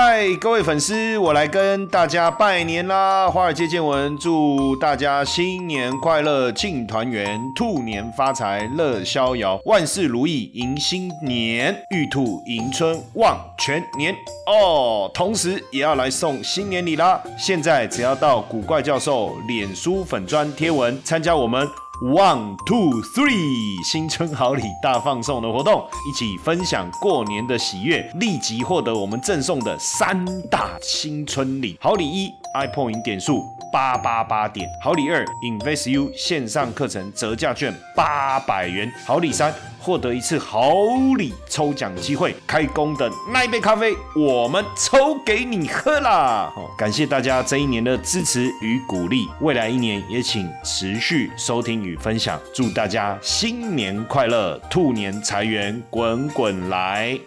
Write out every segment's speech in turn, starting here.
嗨，各位粉丝，我来跟大家拜年啦！华尔街见闻祝大家新年快乐，庆团圆，兔年发财，乐逍遥，万事如意，迎新年，玉兔迎春，旺全年哦！同时也要来送新年礼啦！现在只要到古怪教授脸书粉砖贴文，参加我们。One two three，新春好礼大放送的活动，一起分享过年的喜悦，立即获得我们赠送的三大新春礼。好礼一，iPhone 点数八八八点；好礼二，InvestU 线上课程折价券八百元；好礼三。获得一次好礼抽奖机会，开工的那一杯咖啡，我们抽给你喝啦！感谢大家这一年的支持与鼓励，未来一年也请持续收听与分享，祝大家新年快乐，兔年财源滚滚来！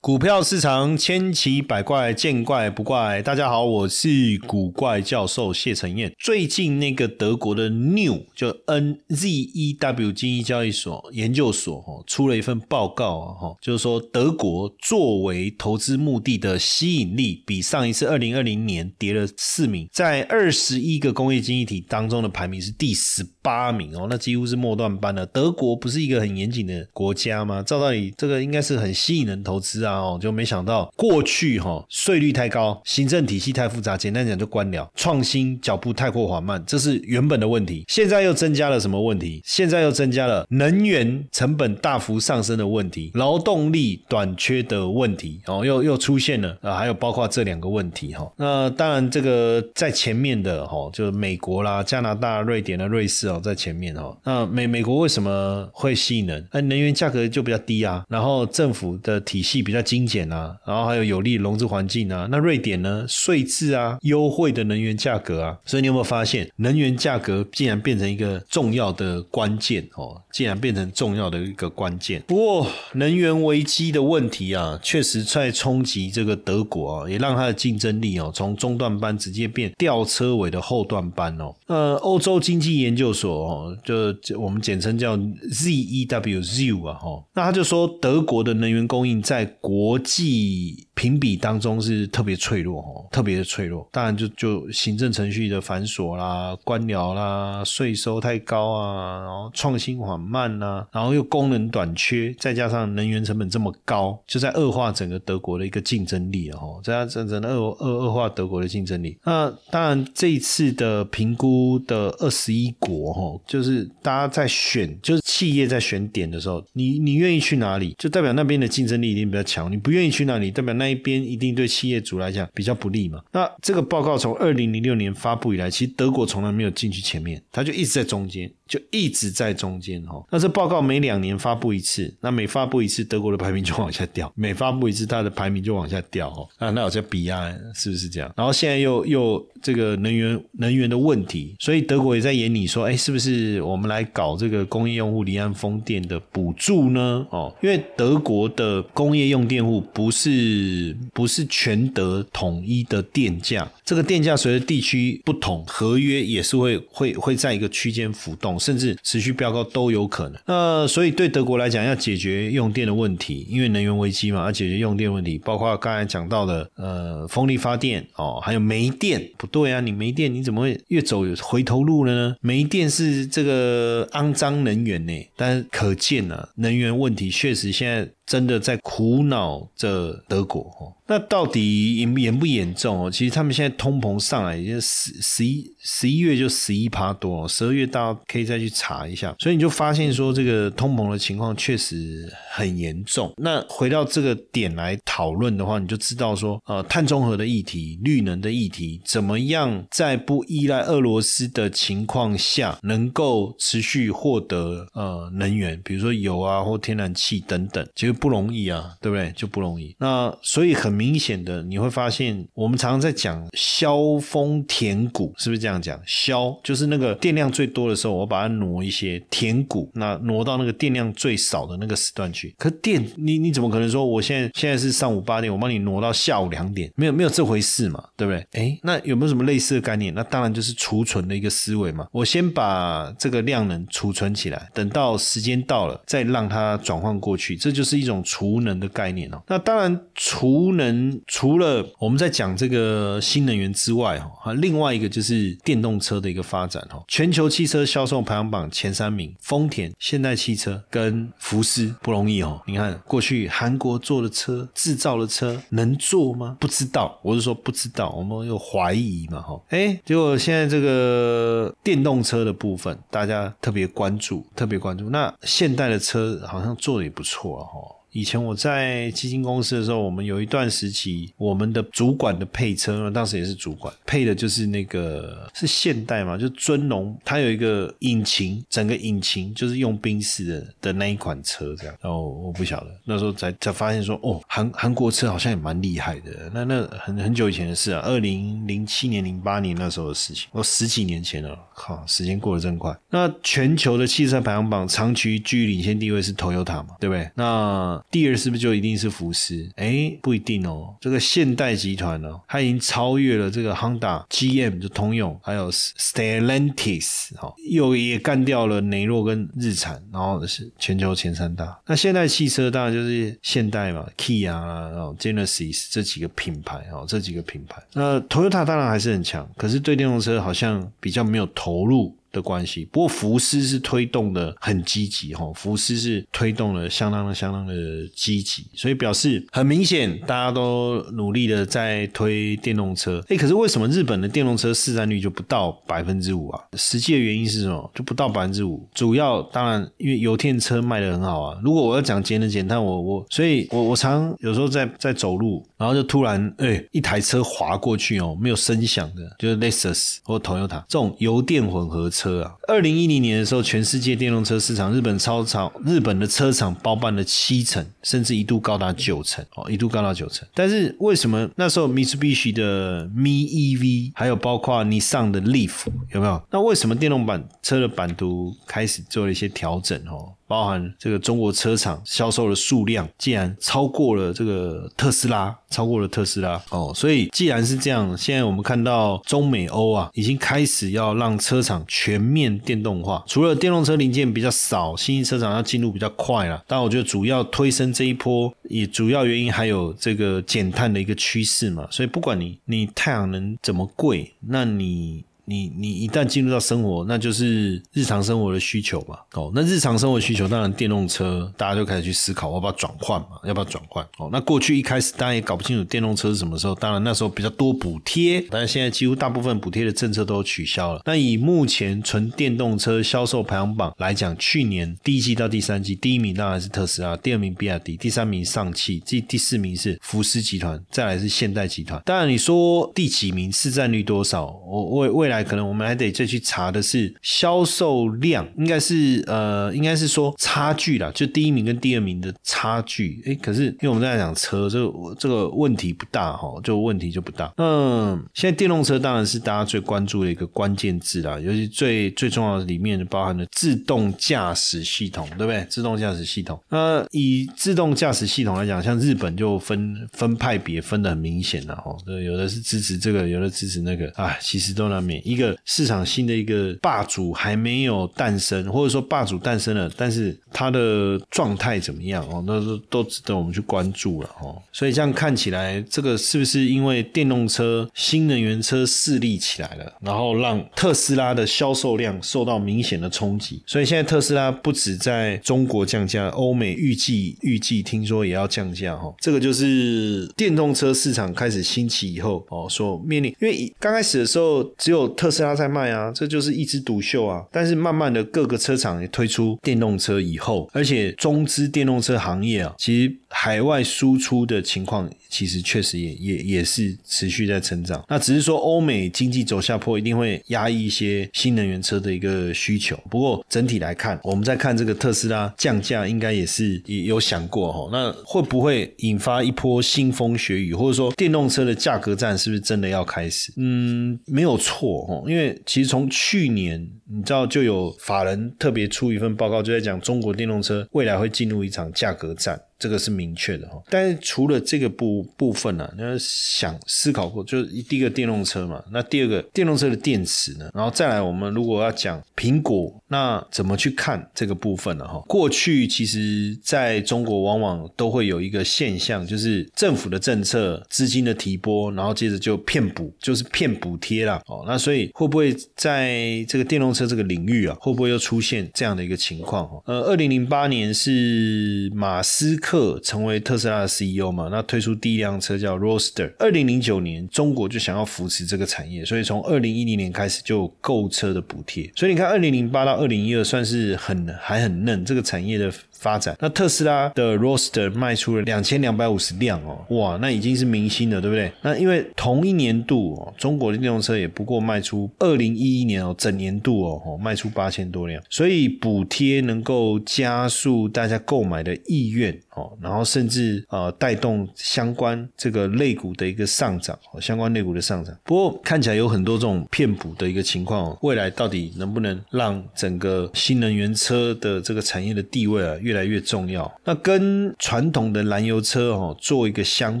股票市场千奇百怪，见怪不怪。大家好，我是古怪教授谢承彦。最近那个德国的 New 就 N Z E W 经济交易所研究所哈出了一份报告啊哈，就是说德国作为投资目的的吸引力比上一次二零二零年跌了四名，在二十一个工业经济体当中的排名是第十八名哦，那几乎是末段班了。德国不是一个很严谨的国家吗？照道理这个应该是很吸引人投资啊。哦，就没想到过去哈税率太高，行政体系太复杂，简单讲就官僚，创新脚步太过缓慢，这是原本的问题。现在又增加了什么问题？现在又增加了能源成本大幅上升的问题，劳动力短缺的问题，哦，又又出现了啊，还有包括这两个问题哈。那当然，这个在前面的哈，就是美国啦、加拿大、瑞典的瑞士哦，在前面哈。那美美国为什么会吸引人？那能源价格就比较低啊，然后政府的体系比较。精简啊，然后还有有利融资环境啊。那瑞典呢？税制啊，优惠的能源价格啊。所以你有没有发现，能源价格竟然变成一个重要的关键哦？竟然变成重要的一个关键。不过，能源危机的问题啊，确实在冲击这个德国啊，也让它的竞争力哦，从中段班直接变吊车尾的后段班哦。呃，欧洲经济研究所哦，就我们简称叫 ZEW 啊，哈。那他就说，德国的能源供应在国国际评比当中是特别脆弱哦，特别的脆弱。当然，就就行政程序的繁琐啦、官僚啦、税收太高啊，然后创新缓慢呐，然后又功能短缺，再加上能源成本这么高，就在恶化整个德国的一个竞争力哦，这样整整恶恶恶化德国的竞争力。那当然，这一次的评估的二十一国哈，就是大家在选，就是企业在选点的时候，你你愿意去哪里，就代表那边的竞争力一定比较强。你不愿意去哪里，代表那一边一定对企业主来讲比较不利嘛。那这个报告从二零零六年发布以来，其实德国从来没有进去前面，它就一直在中间，就一直在中间哈。那这报告每两年发布一次，那每发布一次，德国的排名就往下掉；每发布一次，它的排名就往下掉哦。啊，那我叫比亚，是不是这样？然后现在又又这个能源能源的问题，所以德国也在眼里说，哎，是不是我们来搞这个工业用户离岸风电的补助呢？哦，因为德国的工业用电户不是不是全德统一的电价，这个电价随着地区不同，合约也是会会会在一个区间浮动，甚至持续飙高都有可能。那所以对德国来讲，要解决用电的问题，因为能源危机嘛，要解决用电问题，包括刚才讲到的呃风力发电哦，还有煤电，不对啊，你煤电你怎么会越走回头路了呢？煤电是这个肮脏能源呢，但可见啊，能源问题确实现在。真的在苦恼着德国哦。那到底严严不严重哦？其实他们现在通膨上来已经十十一十一月就十一趴多，十二月大家可以再去查一下。所以你就发现说，这个通膨的情况确实很严重。那回到这个点来讨论的话，你就知道说，呃，碳中和的议题、绿能的议题，怎么样在不依赖俄罗斯的情况下，能够持续获得呃能源，比如说油啊或天然气等等，其实。不容易啊，对不对？就不容易。那所以很明显的，你会发现我们常常在讲削峰填谷，是不是这样讲？削就是那个电量最多的时候，我把它挪一些；填谷，那挪到那个电量最少的那个时段去。可电，你你怎么可能说我现在现在是上午八点，我帮你挪到下午两点？没有没有这回事嘛，对不对？哎，那有没有什么类似的概念？那当然就是储存的一个思维嘛。我先把这个量能储存起来，等到时间到了再让它转换过去，这就是一种储能的概念哦。那当然，储能除了我们在讲这个新能源之外，哈，另外一个就是电动车的一个发展哈。全球汽车销售排行榜前三名，丰田、现代汽车跟福斯不容易哦。你看过去韩国做的车、制造的车能做吗？不知道，我是说不知道，我们有怀疑嘛哈。哎，结果现在这个电动车的部分，大家特别关注，特别关注。那现代的车好像做的也不错哦。以前我在基金公司的时候，我们有一段时期，我们的主管的配车，当时也是主管配的，就是那个是现代嘛，就尊龙，它有一个引擎，整个引擎就是用宾士的的那一款车这样。然后我不晓得，那时候才才发现说，哦，韩韩国车好像也蛮厉害的。那那很很久以前的事啊，二零零七年、零八年那时候的事情，我十几年前了，靠，时间过得真快。那全球的汽车排行榜长期居领先地位是 Toyota 嘛，对不对？那第二是不是就一定是福斯？哎，不一定哦。这个现代集团呢，它已经超越了这个 Honda、GM 就通用，还有 Stellantis，哈，又也干掉了雷诺跟日产，然后是全球前三大。那现代汽车当然就是现代嘛，Kia 然后 Genesis 这几个品牌哦，这几个品牌。那 Toyota 当然还是很强，可是对电动车好像比较没有投入。的关系，不过福斯是推动的很积极哈，福斯是推动了相当的相当的积极，所以表示很明显，大家都努力的在推电动车。哎，可是为什么日本的电动车市占率就不到百分之五啊？实际的原因是什么？就不到百分之五，主要当然因为油电车卖的很好啊。如果我要讲节能减碳，我我所以，我我常有时候在在走路，然后就突然哎一台车滑过去哦，没有声响的，就是 Lexus 或 Toyota 这种油电混合车。啊，二零一零年的时候，全世界电动车市场，日本超超日本的车厂包办了七成，甚至一度高达九成哦，一度高达九成。但是为什么那时候 Mitsubishi 的 Mi EV，还有包括你上的 Leaf 有没有？那为什么电动版车的版图开始做了一些调整哦？包含这个中国车厂销售的数量，竟然超过了这个特斯拉，超过了特斯拉哦。所以既然是这样，现在我们看到中美欧啊，已经开始要让车厂全面电动化。除了电动车零件比较少，新兴车厂要进入比较快了。但我觉得主要推升这一波，也主要原因还有这个减碳的一个趋势嘛。所以不管你你太阳能怎么贵，那你。你你一旦进入到生活，那就是日常生活的需求嘛。哦，那日常生活需求，当然电动车大家就开始去思考，要不要转换嘛？要不要转换？哦，那过去一开始大家也搞不清楚电动车是什么时候，当然那时候比较多补贴，但是现在几乎大部分补贴的政策都取消了。那以目前纯电动车销售排行榜来讲，去年第一季到第三季，第一名当然是特斯拉，第二名比亚迪，第三名上汽，第第四名是福斯集团，再来是现代集团。当然你说第几名市占率多少？我未未。可能我们还得再去查的是销售量，应该是呃，应该是说差距啦，就第一名跟第二名的差距。哎，可是因为我们在讲车，这个这个问题不大哈，就问题就不大。嗯，现在电动车当然是大家最关注的一个关键字啦，尤其最最重要的里面包含了自动驾驶系统，对不对？自动驾驶系统。那以自动驾驶系统来讲，像日本就分分派别分的很明显了哈，有的是支持这个，有的支持那个，啊，其实都难免。一个市场新的一个霸主还没有诞生，或者说霸主诞生了，但是它的状态怎么样哦？那都都值得我们去关注了哦。所以这样看起来，这个是不是因为电动车、新能源车势力起来了，然后让特斯拉的销售量受到明显的冲击？所以现在特斯拉不止在中国降价，欧美预计预计听说也要降价哈。这个就是电动车市场开始兴起以后哦，所面临，因为刚开始的时候只有。特斯拉在卖啊，这就是一枝独秀啊。但是慢慢的，各个车厂也推出电动车以后，而且中资电动车行业啊，其实海外输出的情况其实确实也也也是持续在成长。那只是说欧美经济走下坡，一定会压抑一些新能源车的一个需求。不过整体来看，我们在看这个特斯拉降价，应该也是也有想过哈，那会不会引发一波腥风血雨，或者说电动车的价格战是不是真的要开始？嗯，没有错哈，因为其实从去年你知道就有法人特别出一份报告，就在讲中国电动车未来会进入一场价格战。这个是明确的哈，但是除了这个部部分呢，你要想思考过，就是第一个电动车嘛，那第二个电动车的电池呢，然后再来我们如果要讲苹果，那怎么去看这个部分呢？哈，过去其实在中国往往都会有一个现象，就是政府的政策、资金的提拨，然后接着就骗补，就是骗补贴啦。哦，那所以会不会在这个电动车这个领域啊，会不会又出现这样的一个情况？呃，二零零八年是马斯克。成为特斯拉的 CEO 嘛？那推出第一辆车叫 r o s t e r。二零零九年，中国就想要扶持这个产业，所以从二零一零年开始就有购车的补贴。所以你看，二零零八到二零一二算是很还很嫩，这个产业的。发展，那特斯拉的 r o s t e r 卖出了两千两百五十辆哦，哇，那已经是明星了，对不对？那因为同一年度哦，中国的电动车也不过卖出二零一一年哦，整年度哦，哦卖出八千多辆，所以补贴能够加速大家购买的意愿。哦，然后甚至呃带动相关这个类股的一个上涨，哦相关类股的上涨。不过看起来有很多这种骗补的一个情况，未来到底能不能让整个新能源车的这个产业的地位啊越来越重要。那跟传统的燃油车哈做一个相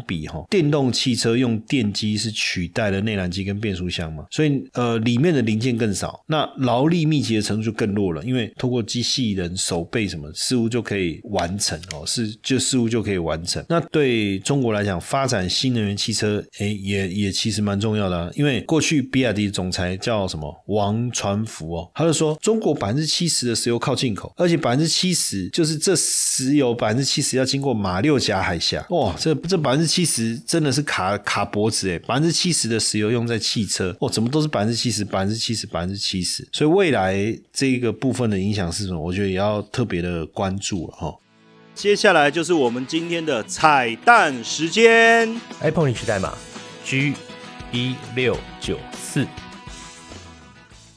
比哈，电动汽车用电机是取代了内燃机跟变速箱嘛，所以呃里面的零件更少，那劳力密集的程度就更弱了。因为通过机器人手背什么事物就可以完成哦，是就事物就可以完成。那对中国来讲，发展新能源汽车，哎也也其实蛮重要的。因为过去比亚迪总裁叫什么王传福哦，他就说中国百分之七十的石油靠进口，而且百分之七十就是。这石油百分之七十要经过马六甲海峡，哇，这这百分之七十真的是卡卡脖子哎！百分之七十的石油用在汽车，哦，怎么都是百分之七十、百分之七十、百分之七十？所以未来这个部分的影响是什么？我觉得也要特别的关注了哈。接下来就是我们今天的彩蛋时间，iPhone 历史代码 G 一六九四。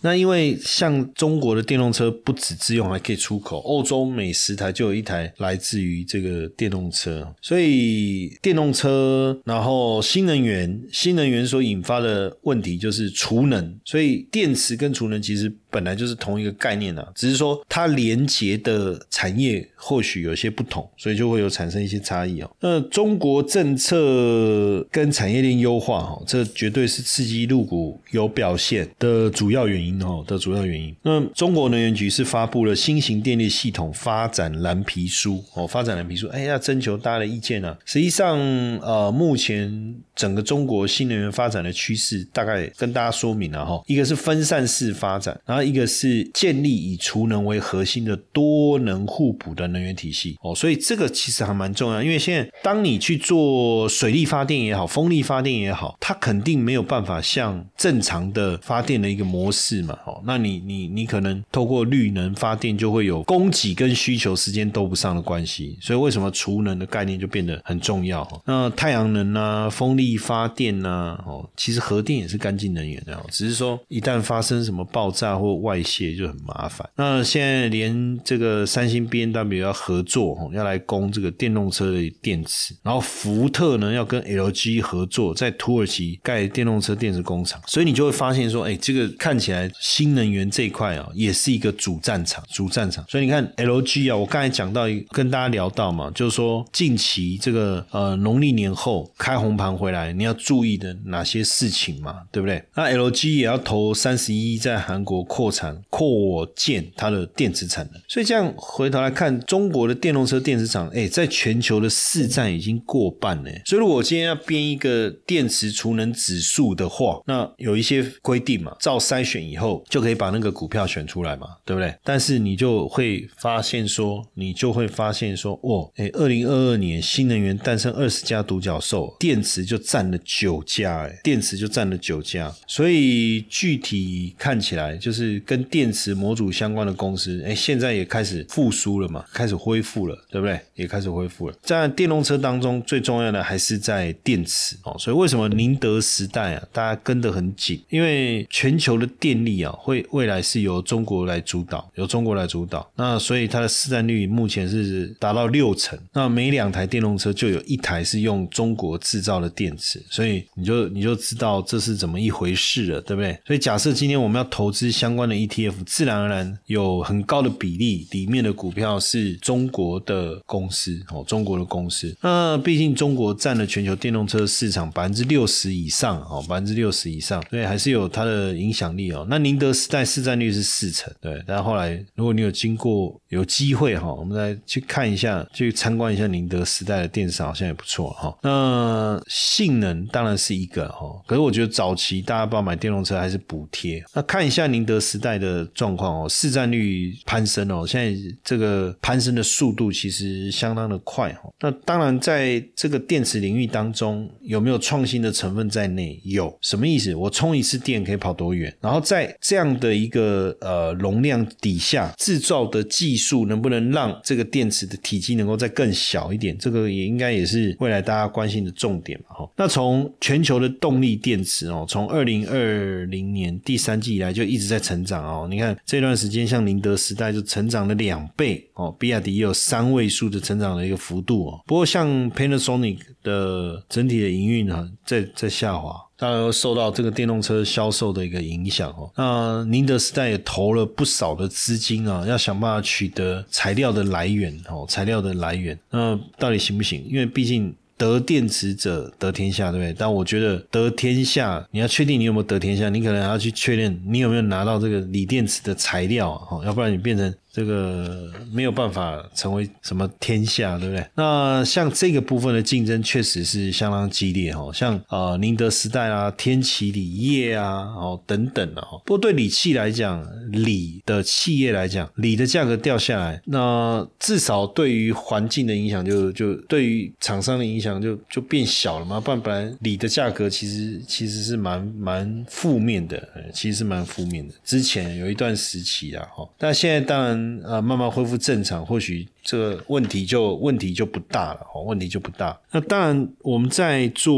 那因为像中国的电动车不止自用，还可以出口。欧洲每十台就有一台来自于这个电动车，所以电动车，然后新能源，新能源所引发的问题就是储能。所以电池跟储能其实本来就是同一个概念啊，只是说它连接的产业或许有些不同，所以就会有产生一些差异哦。那中国政策跟产业链优化，哈，这绝对是刺激入股有表现的主要原因。哦的主要原因，那中国能源局是发布了新型电力系统发展蓝皮书哦，发展蓝皮书，哎，要征求大家的意见呢。实际上，呃，目前整个中国新能源发展的趋势，大概跟大家说明了哈，一个是分散式发展，然后一个是建立以储能为核心的多能互补的能源体系哦，所以这个其实还蛮重要，因为现在当你去做水力发电也好，风力发电也好，它肯定没有办法像正常的发电的一个模式。嘛，哦，那你你你可能透过绿能发电，就会有供给跟需求时间都不上的关系，所以为什么储能的概念就变得很重要？那太阳能啊，风力发电呐，哦，其实核电也是干净能源的，只是说一旦发生什么爆炸或外泄就很麻烦。那现在连这个三星 B N W 要合作，哦，要来供这个电动车的电池，然后福特呢要跟 L G 合作，在土耳其盖电动车电池工厂，所以你就会发现说，哎，这个看起来。新能源这一块啊，也是一个主战场，主战场。所以你看，LG 啊，我刚才讲到，跟大家聊到嘛，就是说近期这个呃农历年后开红盘回来，来你要注意的哪些事情嘛，对不对？那 LG 也要投三十一在韩国扩产扩建它的电池产能。所以这样回头来看，中国的电动车电池厂，哎，在全球的市占已经过半呢。所以如果我今天要编一个电池储能指数的话，那有一些规定嘛，照筛选以后。就可以把那个股票选出来嘛，对不对？但是你就会发现说，你就会发现说，哦，哎，二零二二年新能源诞生二十家独角兽，电池就占了九家，哎，电池就占了九家。所以具体看起来，就是跟电池模组相关的公司，哎，现在也开始复苏了嘛，开始恢复了，对不对？也开始恢复了。在电动车当中，最重要的还是在电池哦。所以为什么宁德时代啊，大家跟得很紧？因为全球的电力啊，会未来是由中国来主导，由中国来主导。那所以它的市占率目前是达到六成。那每两台电动车就有一台是用中国制造的电池，所以你就你就知道这是怎么一回事了，对不对？所以假设今天我们要投资相关的 ETF，自然而然有很高的比例里面的股票是中国的公司哦，中国的公司。那毕竟中国占了全球电动车市场百分之六十以上哦，百分之六十以上，所以还是有它的影响力哦。那宁德时代市占率是四成，对。但后来如果你有经过有机会哈，我们再去看一下，去参观一下宁德时代的电池，好像也不错哈。那性能当然是一个哈，可是我觉得早期大家不知道买电动车还是补贴。那看一下宁德时代的状况哦，市占率攀升哦，现在这个攀升的速度其实相当的快哈。那当然在这个电池领域当中，有没有创新的成分在内？有什么意思？我充一次电可以跑多远？然后在这样的一个呃容量底下，制造的技术能不能让这个电池的体积能够再更小一点？这个也应该也是未来大家关心的重点嘛哈。那从全球的动力电池哦，从二零二零年第三季以来就一直在成长哦。你看这段时间，像宁德时代就成长了两倍哦，比亚迪也有三位数的成长的一个幅度哦。不过像 Panasonic 的整体的营运呢，在在下滑。当然受到这个电动车销售的一个影响哦。那宁德时代也投了不少的资金啊，要想办法取得材料的来源哦，材料的来源。那到底行不行？因为毕竟得电池者得天下，对不对？但我觉得得天下，你要确定你有没有得天下，你可能还要去确认你有没有拿到这个锂电池的材料啊，要不然你变成。这个没有办法成为什么天下，对不对？那像这个部分的竞争确实是相当激烈哈，像啊宁德时代啊、天齐锂业啊、哦等等的哈。不过对锂气来讲，锂的企业来讲，锂的价格掉下来，那至少对于环境的影响就就对于厂商的影响就就变小了嘛。不然本来锂的价格其实其实是蛮蛮负面的，其实是蛮负面的。之前有一段时期啊哈，但现在当然。呃，慢慢恢复正常，或许。这个问题就问题就不大了哦，问题就不大。那当然，我们在做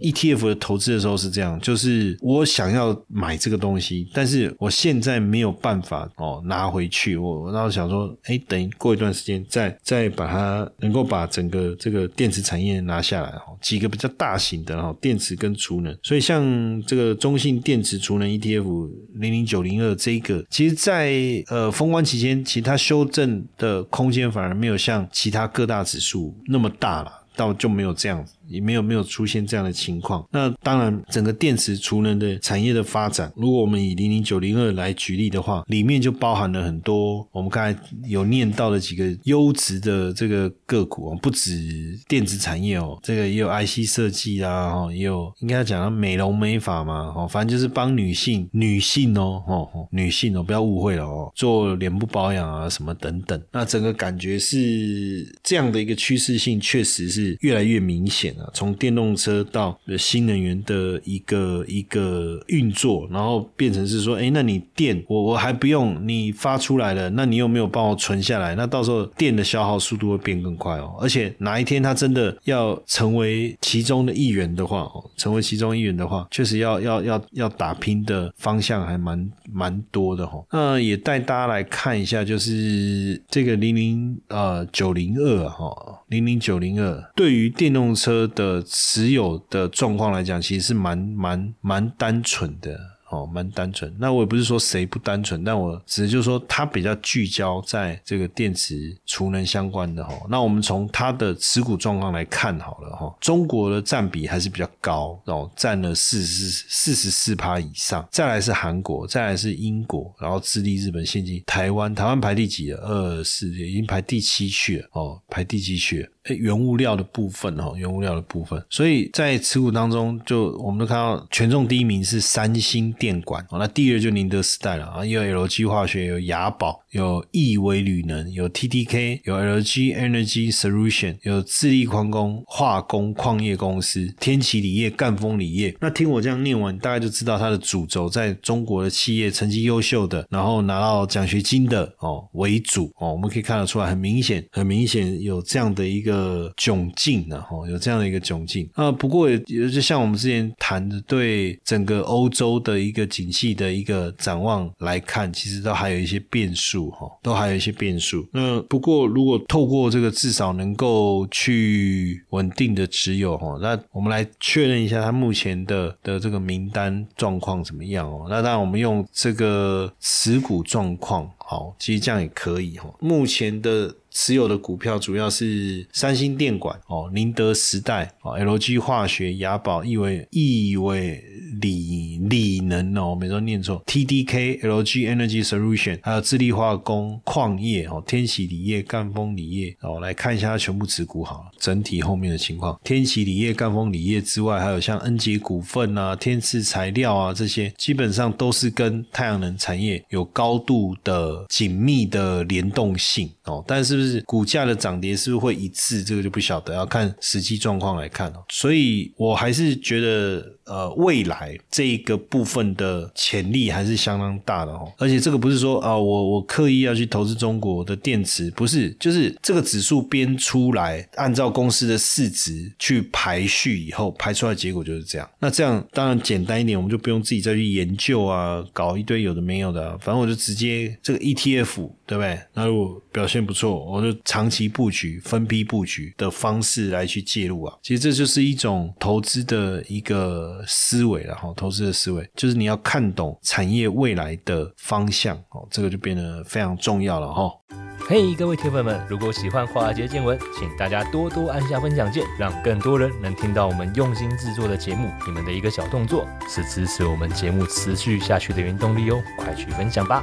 ETF 的投资的时候是这样，就是我想要买这个东西，但是我现在没有办法哦拿回去。我然后想说，哎，等过一段时间再再把它能够把整个这个电池产业拿下来哦，几个比较大型的哈电池跟储能。所以像这个中信电池储能 ETF 零零九零二这个，其实，在呃封关期间，其他修正的空间。反而没有像其他各大指数那么大了，倒就没有这样子。也没有没有出现这样的情况。那当然，整个电池储能的产业的发展，如果我们以零零九零二来举例的话，里面就包含了很多我们刚才有念到的几个优质的这个个股哦，不止电子产业哦，这个也有 IC 设计啊，哦，也有应该讲美容美发嘛，哦，反正就是帮女性女性哦，哦，女性哦，不要误会了哦，做脸部保养啊什么等等。那整个感觉是这样的一个趋势性，确实是越来越明显。从电动车到新能源的一个一个运作，然后变成是说，哎，那你电我我还不用你发出来了，那你有没有帮我存下来？那到时候电的消耗速度会变更快哦。而且哪一天它真的要成为其中的一员的话，哦，成为其中一员的话，确实要要要要打拼的方向还蛮蛮多的哈。那也带大家来看一下，就是这个零零呃九零二哈，零零九零二对于电动车。的持有的状况来讲，其实是蛮蛮蛮单纯的。哦，蛮单纯。那我也不是说谁不单纯，但我只是就是说，它比较聚焦在这个电池储能相关的哈。那我们从它的持股状况来看好了哈，中国的占比还是比较高哦，占了四十四十四趴以上。再来是韩国，再来是英国，然后智利、日本、现金、台湾，台湾排第几了？二四已经排第七去了哦，排第七去了。哎，原物料的部分哦，原物料的部分。所以在持股当中，就我们都看到权重第一名是三星。电管哦，那第二就宁德时代了啊，有 LG 化学，有雅宝，有亿维铝能，有 TTK，有 LG Energy Solution，有智利矿工化工矿业公司，天齐锂业、赣锋锂业。那听我这样念完，大概就知道它的主轴在中国的企业成绩优秀的，然后拿到奖学金的哦为主哦，我们可以看得出来，很明显，很明显有这样的一个窘境的哈，有这样的一个窘境啊。不过也就像我们之前谈的，对整个欧洲的一个景气的一个展望来看，其实都还有一些变数哈，都还有一些变数。那不过如果透过这个至少能够去稳定的持有哈，那我们来确认一下它目前的的这个名单状况怎么样哦。那当然我们用这个持股状况，好，其实这样也可以哈。目前的。持有的股票主要是三星电管哦、宁德时代哦、LG 化学、雅宝、亿维、亿维锂锂能哦，没说念错，TDK、LG Energy Solution，还有智利化工、矿业哦、天齐锂业、赣锋锂业哦，来看一下它全部持股好了，整体后面的情况。天齐锂业、赣锋锂业之外，还有像恩捷股份啊、天赐材料啊这些，基本上都是跟太阳能产业有高度的紧密的联动性哦，但。是是股价的涨跌是不是会一致？这个就不晓得，要看实际状况来看哦。所以我还是觉得，呃，未来这一个部分的潜力还是相当大的哦。而且这个不是说啊，我我刻意要去投资中国的电池，不是，就是这个指数编出来，按照公司的市值去排序以后，排出来结果就是这样。那这样当然简单一点，我们就不用自己再去研究啊，搞一堆有的没有的，反正我就直接这个 ETF，对不对？那如果表现不错。我就长期布局、分批布局的方式来去介入啊，其实这就是一种投资的一个思维了哈。投资的思维就是你要看懂产业未来的方向哦，这个就变得非常重要了哈。嘿，各位铁粉们，如果喜欢华尔街见闻，请大家多多按下分享键，让更多人能听到我们用心制作的节目。你们的一个小动作是支持我们节目持续下去的原动力哦，快去分享吧。